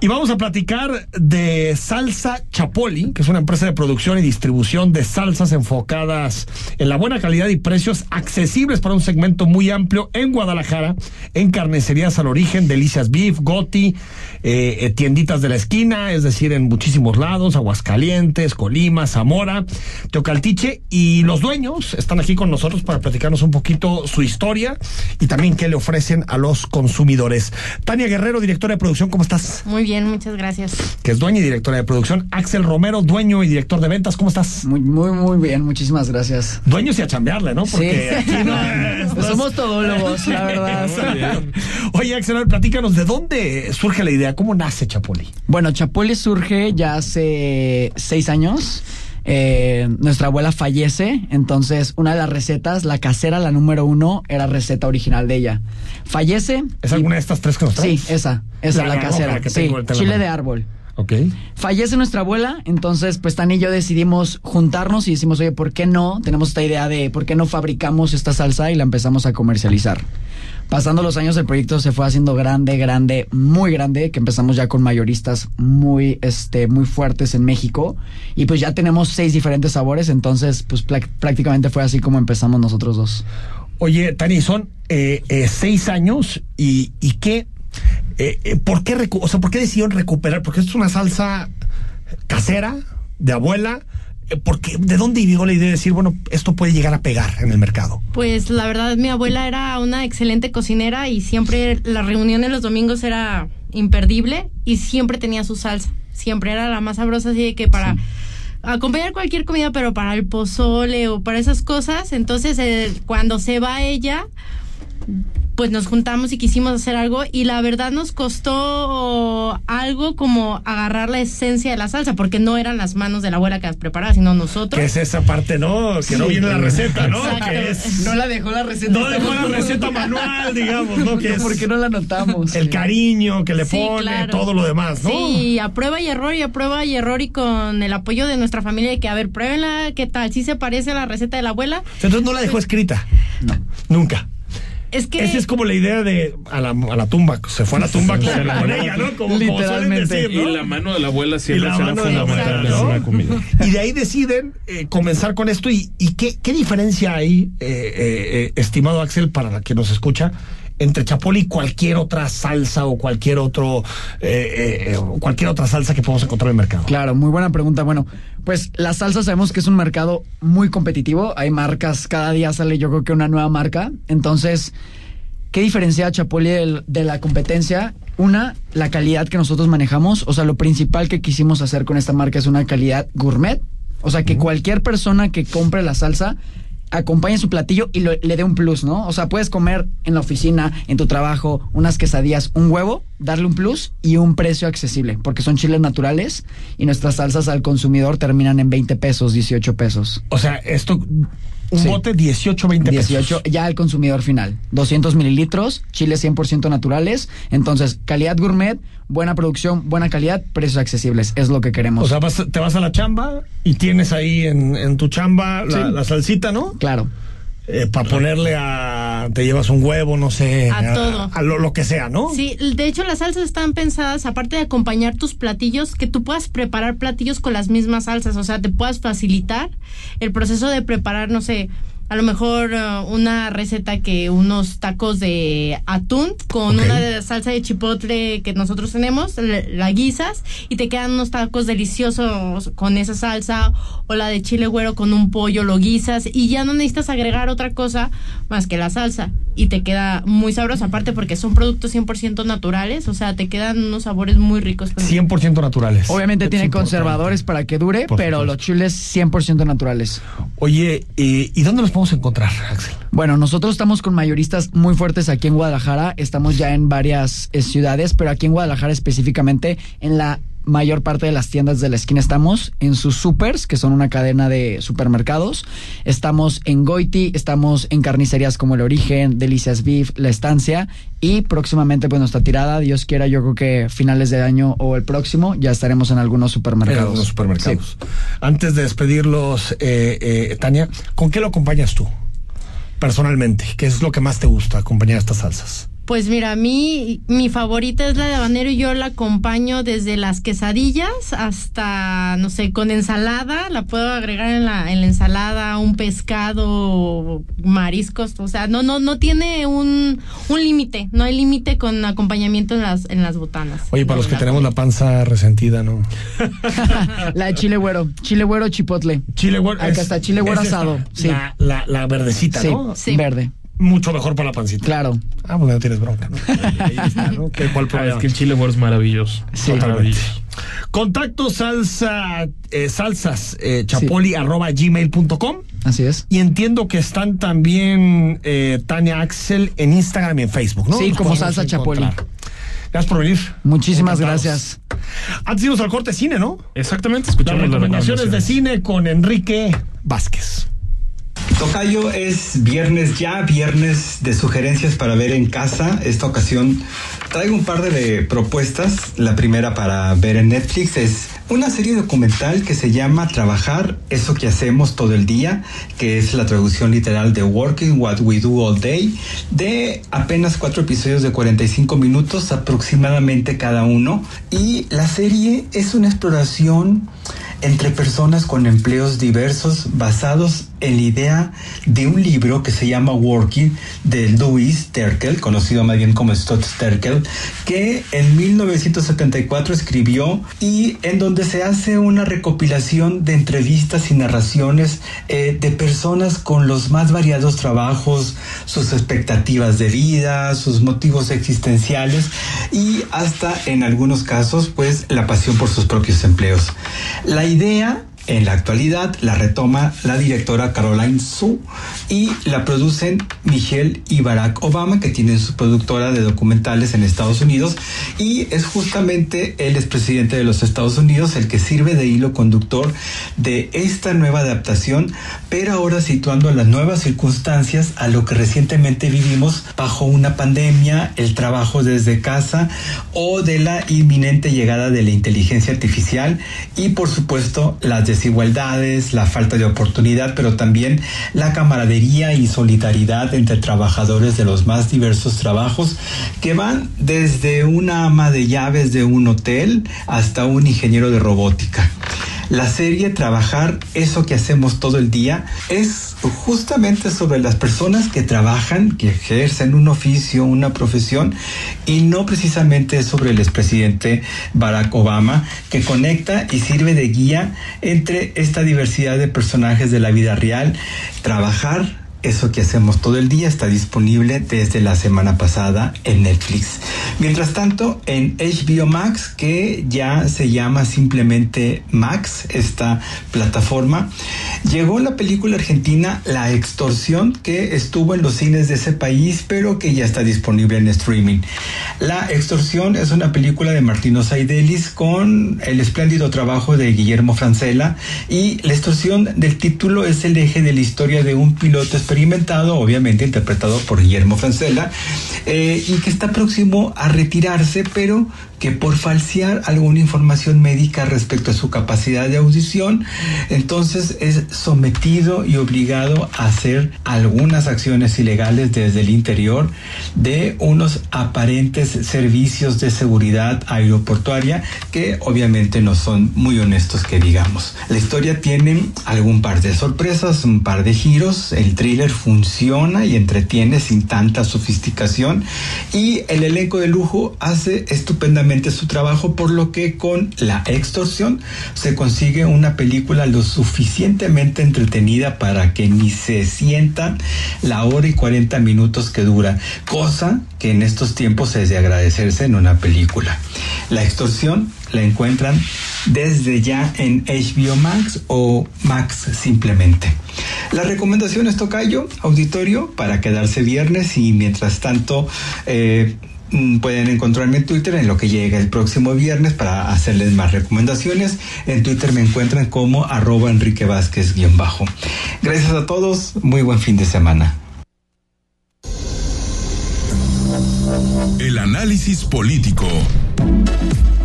Y vamos a platicar de Salsa Chapoli, que es una empresa de producción y distribución de salsas enfocadas en la buena calidad y precios accesibles para un segmento muy amplio en Guadalajara, en carnicerías al origen, Delicias Beef, Goti, eh, eh, tienditas de la esquina, es decir, en muchísimos lados, Aguascalientes, Colima, Zamora, Teocaltiche, y los dueños están aquí con nosotros para platicarnos un poquito su historia y también qué le ofrecen a los consumidores. Tania Guerrero, directora de producción, ¿cómo estás? Muy bien, muchas gracias. Que es dueña y directora de producción. Axel Romero, dueño y director de ventas, ¿cómo estás? Muy, muy, muy bien, muchísimas gracias. Dueños y a chambearle, ¿no? Porque aquí no, pues somos todólogos, la verdad. Oye, Axel, platícanos, ¿de dónde surge la idea? ¿Cómo nace Chapoli? Bueno, Chapoli surge ya hace seis años. Eh, nuestra abuela fallece, entonces una de las recetas, la casera, la número uno, era receta original de ella. Fallece. ¿Es alguna de estas tres que nos Sí, esa, esa, la, la casera. sí, chile de árbol. Ok. Fallece nuestra abuela, entonces pues Tani y yo decidimos juntarnos y decimos, oye, ¿por qué no? Tenemos esta idea de por qué no fabricamos esta salsa y la empezamos a comercializar. Pasando los años el proyecto se fue haciendo grande, grande, muy grande, que empezamos ya con mayoristas muy, este, muy fuertes en México y pues ya tenemos seis diferentes sabores, entonces pues prácticamente fue así como empezamos nosotros dos. Oye, Tani, son eh, eh, seis años y, y qué, eh, ¿por qué, o sea, ¿por qué decidieron recuperar? Porque esto es una salsa casera, de abuela, eh, porque ¿de dónde llegó la idea de decir, bueno, esto puede llegar a pegar en el mercado? Pues la verdad, mi abuela era una excelente cocinera y siempre la reunión de los domingos era imperdible y siempre tenía su salsa. Siempre era la más sabrosa, así de que para acompañar cualquier comida, pero para el pozole o para esas cosas. Entonces, eh, cuando se va ella, pues nos juntamos y quisimos hacer algo y la verdad nos costó algo como agarrar la esencia de la salsa, porque no eran las manos de la abuela que las preparaba, sino nosotros. Que es esa parte, ¿no? Que no viene la receta, ¿no? Que es, no la dejó la receta. No dejó la receta manual, digamos, ¿no? Que es porque no la notamos. El cariño que le pone, todo lo demás, ¿no? Sí, a prueba y error y a prueba y error y con el apoyo de nuestra familia de que, a ver, pruébenla, ¿qué tal? ¿Sí se parece a la receta de la abuela? Entonces no la dejó escrita. No. Nunca. Es que. Esa es como la idea de a la, a la tumba. Se fue a la tumba con, con ella, ¿no? Como, Literalmente. Decir, ¿no? Y la mano de la abuela siempre será fundamental en una comida. Y de ahí deciden eh, comenzar con esto. ¿Y, y qué, qué diferencia hay, eh, eh, estimado Axel, para la que nos escucha? entre chapoli y cualquier otra salsa o cualquier otro eh, eh, cualquier otra salsa que podamos encontrar en el mercado? Claro, muy buena pregunta. Bueno, pues la salsa sabemos que es un mercado muy competitivo. Hay marcas, cada día sale yo creo que una nueva marca. Entonces, ¿qué diferencia a Chapoli de, de la competencia? Una, la calidad que nosotros manejamos. O sea, lo principal que quisimos hacer con esta marca es una calidad gourmet. O sea, que cualquier persona que compre la salsa acompañe su platillo y le dé un plus, ¿no? O sea, puedes comer en la oficina, en tu trabajo, unas quesadillas, un huevo, darle un plus y un precio accesible, porque son chiles naturales y nuestras salsas al consumidor terminan en 20 pesos, 18 pesos. O sea, esto un sí. bote 18, 20 pesos. 18 ya al consumidor final. 200 mililitros, chiles 100% naturales. Entonces, calidad gourmet, buena producción, buena calidad, precios accesibles. Es lo que queremos. O sea, vas, te vas a la chamba y tienes ahí en, en tu chamba la, sí. la, salsita, ¿no? Claro. Eh, para ponerle a. Te llevas un huevo, no sé. A, a todo. A, lo, lo, que sea, ¿no? Sí, de hecho, las salsas están pensadas, aparte de acompañar tus platillos, que tú puedas preparar platillos con las mismas salsas. O sea, te puedas facilitar el proceso de preparar, no sé a lo mejor uh, una receta que unos tacos de atún con okay. una de salsa de chipotle que nosotros tenemos, la guisas y te quedan unos tacos deliciosos con esa salsa o la de chile güero con un pollo, lo guisas y ya no necesitas agregar otra cosa más que la salsa y te queda muy sabroso aparte porque son productos 100% naturales, o sea, te quedan unos sabores muy ricos. 100% naturales. Obviamente es tiene importante. conservadores para que dure, Por pero supuesto. los chiles 100% naturales. Oye, eh, ¿y dónde los encontrar, Axel? Bueno, nosotros estamos con mayoristas muy fuertes aquí en Guadalajara. Estamos ya en varias eh, ciudades, pero aquí en Guadalajara específicamente en la mayor parte de las tiendas de la esquina estamos en sus supers, que son una cadena de supermercados. Estamos en Goiti, estamos en carnicerías como El Origen, Delicias Beef, La Estancia y próximamente pues nuestra tirada, Dios quiera, yo creo que finales de año o el próximo ya estaremos en algunos supermercados. En algunos supermercados. Sí. Antes de despedirlos, eh, eh, Tania, ¿con qué lo acompañas tú? Personalmente, ¿qué es lo que más te gusta acompañar estas salsas? Pues mira, a mí mi favorita es la de habanero y yo la acompaño desde las quesadillas hasta, no sé, con ensalada, la puedo agregar en la, en la ensalada, un pescado, mariscos, o sea, no, no, no tiene un, un límite, no hay límite con acompañamiento en las, en las botanas. Oye, para los que tenemos la panza resentida, ¿no? la de chile güero, chile güero chipotle. Chile güero. Acá está, chile güero asado. Sí. La, la, la verdecita, sí, ¿no? Sí, verde mucho mejor para la pancita. Claro. Ah, pues no tienes bronca, ¿no? Ahí está, ¿no? ¿Qué, ¿Cuál problema? Ah, es que el chile güero es maravilloso. Sí, maravilloso. Contacto salsa, eh, salsas eh, chapoli sí. arroba gmail.com. Así es. Y entiendo que están también eh, Tania Axel en Instagram y en Facebook, ¿no? Sí, Los como salsa chapoli. Gracias por venir. Muchísimas gracias. Antes irnos al corte cine, ¿no? Exactamente, escuchamos las recomendaciones de cine con Enrique Vázquez. Tocayo es viernes ya, viernes de sugerencias para ver en casa. Esta ocasión traigo un par de propuestas. La primera para ver en Netflix es una serie documental que se llama Trabajar, eso que hacemos todo el día, que es la traducción literal de Working What We Do All Day, de apenas cuatro episodios de 45 minutos aproximadamente cada uno. Y la serie es una exploración entre personas con empleos diversos basados en la idea de un libro que se llama Working de Louis Terkel, conocido más bien como Stott Terkel, que en 1974 escribió y en donde se hace una recopilación de entrevistas y narraciones eh, de personas con los más variados trabajos, sus expectativas de vida, sus motivos existenciales y hasta en algunos casos pues la pasión por sus propios empleos. La idea en la actualidad la retoma la directora Caroline Su y la producen Michelle y Barack Obama, que tienen su productora de documentales en Estados Unidos, y es justamente el expresidente de los Estados Unidos el que sirve de hilo conductor de esta nueva adaptación, pero ahora situando las nuevas circunstancias a lo que recientemente vivimos bajo una pandemia, el trabajo desde casa o de la inminente llegada de la inteligencia artificial y por supuesto las desigualdades, la falta de oportunidad, pero también la camaradería y solidaridad entre trabajadores de los más diversos trabajos que van desde una ama de llaves de un hotel hasta un ingeniero de robótica. La serie Trabajar, eso que hacemos todo el día, es justamente sobre las personas que trabajan, que ejercen un oficio, una profesión, y no precisamente sobre el expresidente Barack Obama, que conecta y sirve de guía entre esta diversidad de personajes de la vida real. Trabajar, eso que hacemos todo el día está disponible desde la semana pasada en Netflix. Mientras tanto, en HBO Max, que ya se llama simplemente Max, esta plataforma, llegó la película argentina La Extorsión, que estuvo en los cines de ese país, pero que ya está disponible en streaming. La Extorsión es una película de Martino Saidelis con el espléndido trabajo de Guillermo Francella y la extorsión del título es el eje de la historia de un piloto experimentado, obviamente interpretado por Guillermo Francella, eh, y que está próximo a retirarse, pero que por falsear alguna información médica respecto a su capacidad de audición, entonces es sometido y obligado a hacer algunas acciones ilegales desde el interior de unos aparentes servicios de seguridad aeroportuaria que obviamente no son muy honestos que digamos. La historia tiene algún par de sorpresas, un par de giros, el thriller funciona y entretiene sin tanta sofisticación y el elenco de lujo hace estupendamente su trabajo, por lo que con la extorsión se consigue una película lo suficientemente entretenida para que ni se sientan la hora y 40 minutos que dura, cosa que en estos tiempos es de agradecerse en una película. La extorsión la encuentran desde ya en HBO Max o Max simplemente. La recomendación es tocayo, auditorio, para quedarse viernes y mientras tanto eh, Mm, pueden encontrarme en Twitter en lo que llega el próximo viernes para hacerles más recomendaciones. En Twitter me encuentran como arroba Enrique Vázquez bajo. Gracias a todos, muy buen fin de semana. El análisis político.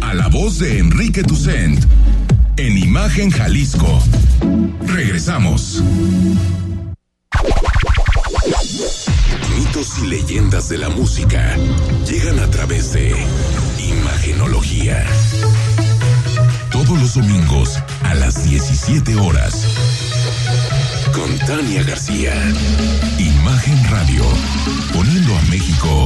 A la voz de Enrique Tucent. En Imagen Jalisco. Regresamos y leyendas de la música llegan a través de Imagenología. Todos los domingos a las 17 horas. Con Tania García. Imagen Radio. Poniendo a México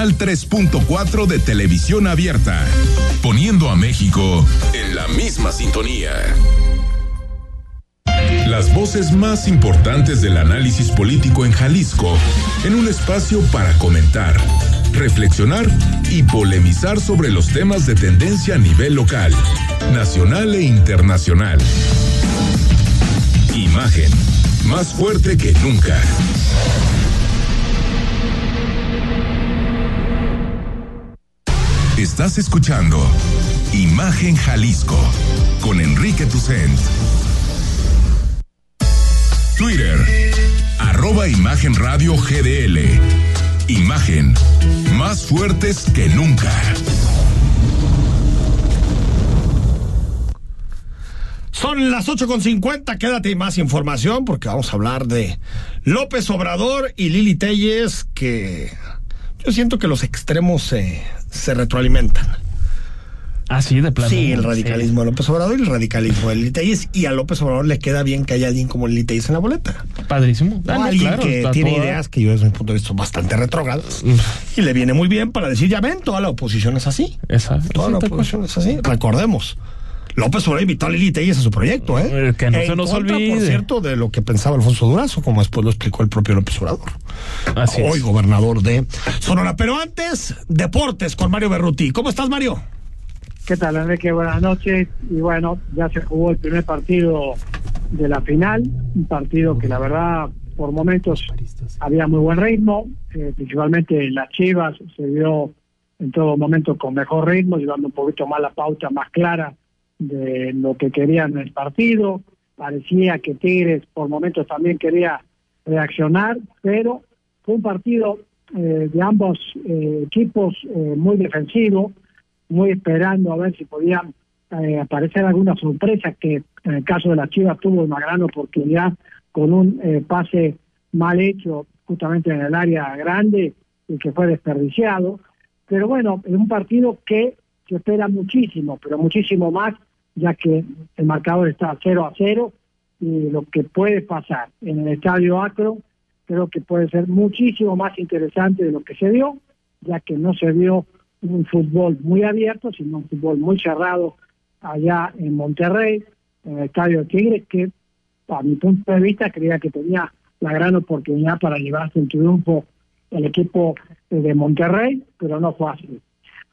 Canal 3.4 de televisión abierta, poniendo a México en la misma sintonía. Las voces más importantes del análisis político en Jalisco, en un espacio para comentar, reflexionar y polemizar sobre los temas de tendencia a nivel local, nacional e internacional. Imagen, más fuerte que nunca. Estás escuchando Imagen Jalisco con Enrique Tucent. Twitter, arroba Imagen Radio GDL. Imagen, más fuertes que nunca. Son las 8.50, quédate y más información porque vamos a hablar de López Obrador y Lili Telles que yo siento que los extremos se, se retroalimentan. Ah, sí, de plano. Sí, el radicalismo de López Obrador y el radicalismo de Lili Telles. Y a López Obrador le queda bien que haya alguien como Lili Telles en la boleta. Padrísimo. No, alguien que tiene ideas que yo desde mi punto de vista son bastante retrógradas. y le viene muy bien para decir, ya ven, toda la oposición es así. Exacto. Toda la oposición es así. Recordemos. López Obrador invitó a Lili Telles a su proyecto, ¿eh? Que no en se nos contra, olvide. por cierto, de lo que pensaba Alfonso Durazo, como después lo explicó el propio López Obrador. Así Hoy es. gobernador de Sonora. Pero antes, deportes con Mario Berruti. ¿Cómo estás, Mario? ¿Qué tal, Enrique? Buenas noches. Y bueno, ya se jugó el primer partido de la final, un partido que la verdad por momentos había muy buen ritmo, eh, principalmente las Chivas se vio en todo momento con mejor ritmo, llevando un poquito más la pauta más clara de lo que querían el partido. Parecía que Tigres por momentos también quería reaccionar, pero fue un partido eh, de ambos eh, equipos eh, muy defensivo, muy esperando a ver si podían aparecer alguna sorpresa que en el caso de la Chivas tuvo una gran oportunidad con un pase mal hecho justamente en el área grande y que fue desperdiciado. Pero bueno, es un partido que se espera muchísimo, pero muchísimo más, ya que el marcador está 0 a 0 y lo que puede pasar en el estadio Acro creo que puede ser muchísimo más interesante de lo que se vio, ya que no se vio un fútbol muy abierto, sino un fútbol muy cerrado allá en Monterrey, en el estadio Tigres, que a mi punto de vista creía que tenía la gran oportunidad para llevarse el triunfo el equipo de Monterrey, pero no fue así.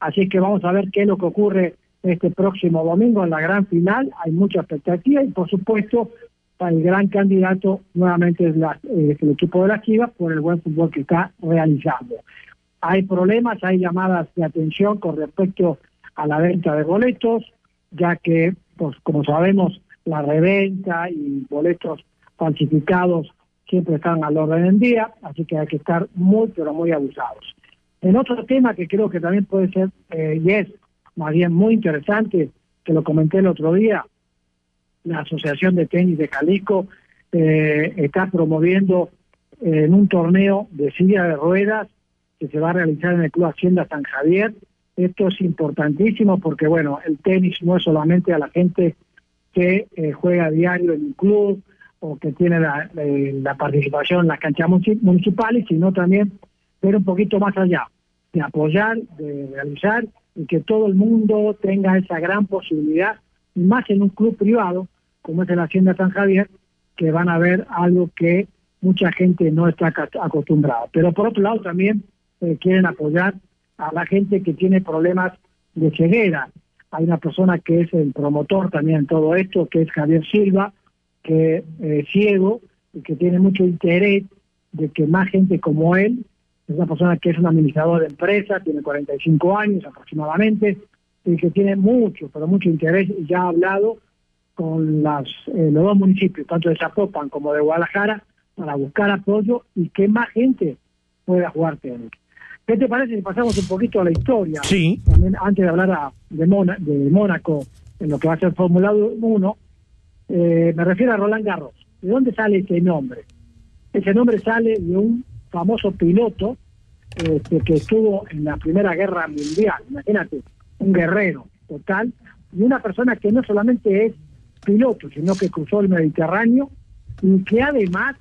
Así que vamos a ver qué es lo que ocurre este próximo domingo en la gran final. Hay mucha expectativa y, por supuesto, el gran candidato nuevamente es, la, el equipo de la Chivas por el buen fútbol que está realizando. Hay problemas, hay llamadas de atención con respecto a la venta de boletos, ya que, pues, como sabemos, la reventa y boletos falsificados siempre están al orden del día, así que hay que estar muy, pero muy abusados. En otro tema que creo que también puede ser, eh, y es más bien muy interesante, que lo comenté el otro día, la Asociación de Tenis de Jalisco eh, está promoviendo eh, en un torneo de silla de ruedas que se va a realizar en el Club Hacienda San Javier. Esto es importantísimo porque, bueno, el tenis no es solamente a la gente que eh, juega diario en un club o que tiene la, la participación en las canchas munici- municipales, sino también ver un poquito más allá, de apoyar, de realizar y que todo el mundo tenga esa gran posibilidad, más en un club privado como es el Hacienda San Javier, que van a ver algo que mucha gente no está acostumbrada. Pero por otro lado también eh, quieren apoyar a la gente que tiene problemas de ceguera. Hay una persona que es el promotor también en todo esto, que es Javier Silva, que es ciego y que tiene mucho interés de que más gente como él, es una persona que es un administrador de empresa, tiene 45 años aproximadamente, y que tiene mucho, pero mucho interés y ya ha hablado con las, eh, los dos municipios, tanto de Zapopan como de Guadalajara, para buscar apoyo y que más gente pueda jugar tenis. ¿Qué te parece si pasamos un poquito a la historia? Sí. También antes de hablar a- de, Mona- de Mónaco en lo que va a ser Fórmula 1, Eh, me refiero a Roland Garros. ¿De dónde sale ese nombre? Ese nombre sale de un famoso piloto este, que estuvo en la Primera Guerra Mundial. Imagínate, un guerrero total y una persona que no solamente es piloto, sino que cruzó el Mediterráneo y que además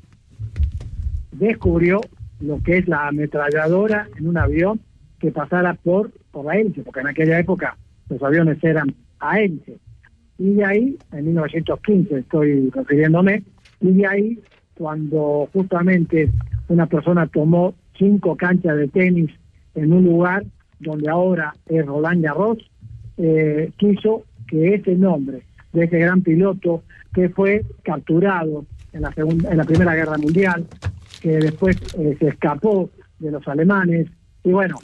descubrió lo que es la ametralladora en un avión que pasara por, por la hélice, porque en aquella época los aviones eran a hélice. Y de ahí, en 1915 estoy refiriéndome, y de ahí cuando justamente una persona tomó cinco canchas de tenis en un lugar donde ahora es Roland Garros, eh, quiso que ese nombre de ese gran piloto que fue capturado en la, segunda, en la Primera Guerra Mundial, que después eh, se escapó de los alemanes, y bueno,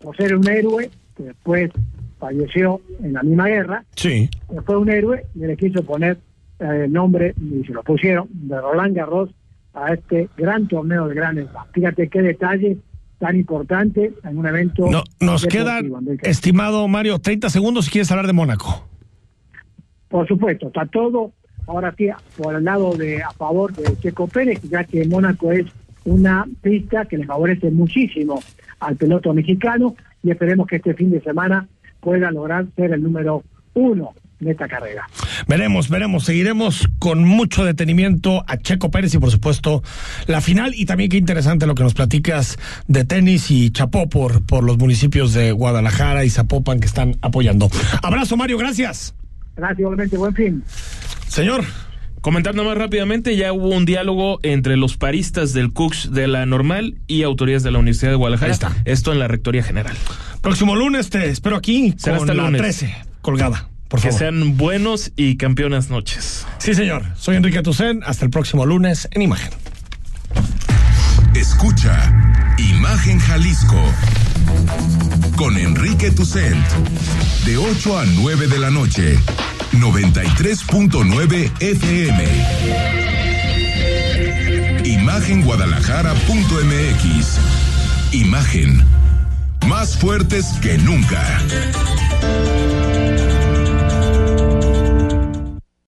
por ser un héroe, que después falleció en la misma guerra, sí. fue un héroe y le quiso poner el nombre, y se lo pusieron, de Roland Garros a este gran torneo de Gran Slam. Fíjate qué detalle tan importante en un evento. No, nos quedan, estimado Mario, 30 segundos si quieres hablar de Mónaco. Por supuesto, está todo ahora sí por el lado de a favor de Checo Pérez, ya que Mónaco es una pista que le favorece muchísimo al piloto mexicano y esperemos que este fin de semana pueda lograr ser el número uno de esta carrera. Veremos, veremos, seguiremos con mucho detenimiento a Checo Pérez y por supuesto la final y también qué interesante lo que nos platicas de tenis y chapó por, por los municipios de Guadalajara y Zapopan que están apoyando. Abrazo Mario, gracias. Gracias, igualmente, buen fin. Señor. Comentando más rápidamente, ya hubo un diálogo entre los paristas del CUX de la Normal y autoridades de la Universidad de Guadalajara. Ahí está. Esto en la Rectoría General. Próximo lunes te espero aquí Será con hasta la lunes. 13 colgada. Por que favor. sean buenos y campeonas noches. Sí, señor. Soy Enrique Tucen. Hasta el próximo lunes en Imagen. Escucha Imagen Jalisco con Enrique Tucent de 8 a 9 de la noche 93.9 FM Imagenguadalajara.mx Imagen más fuertes que nunca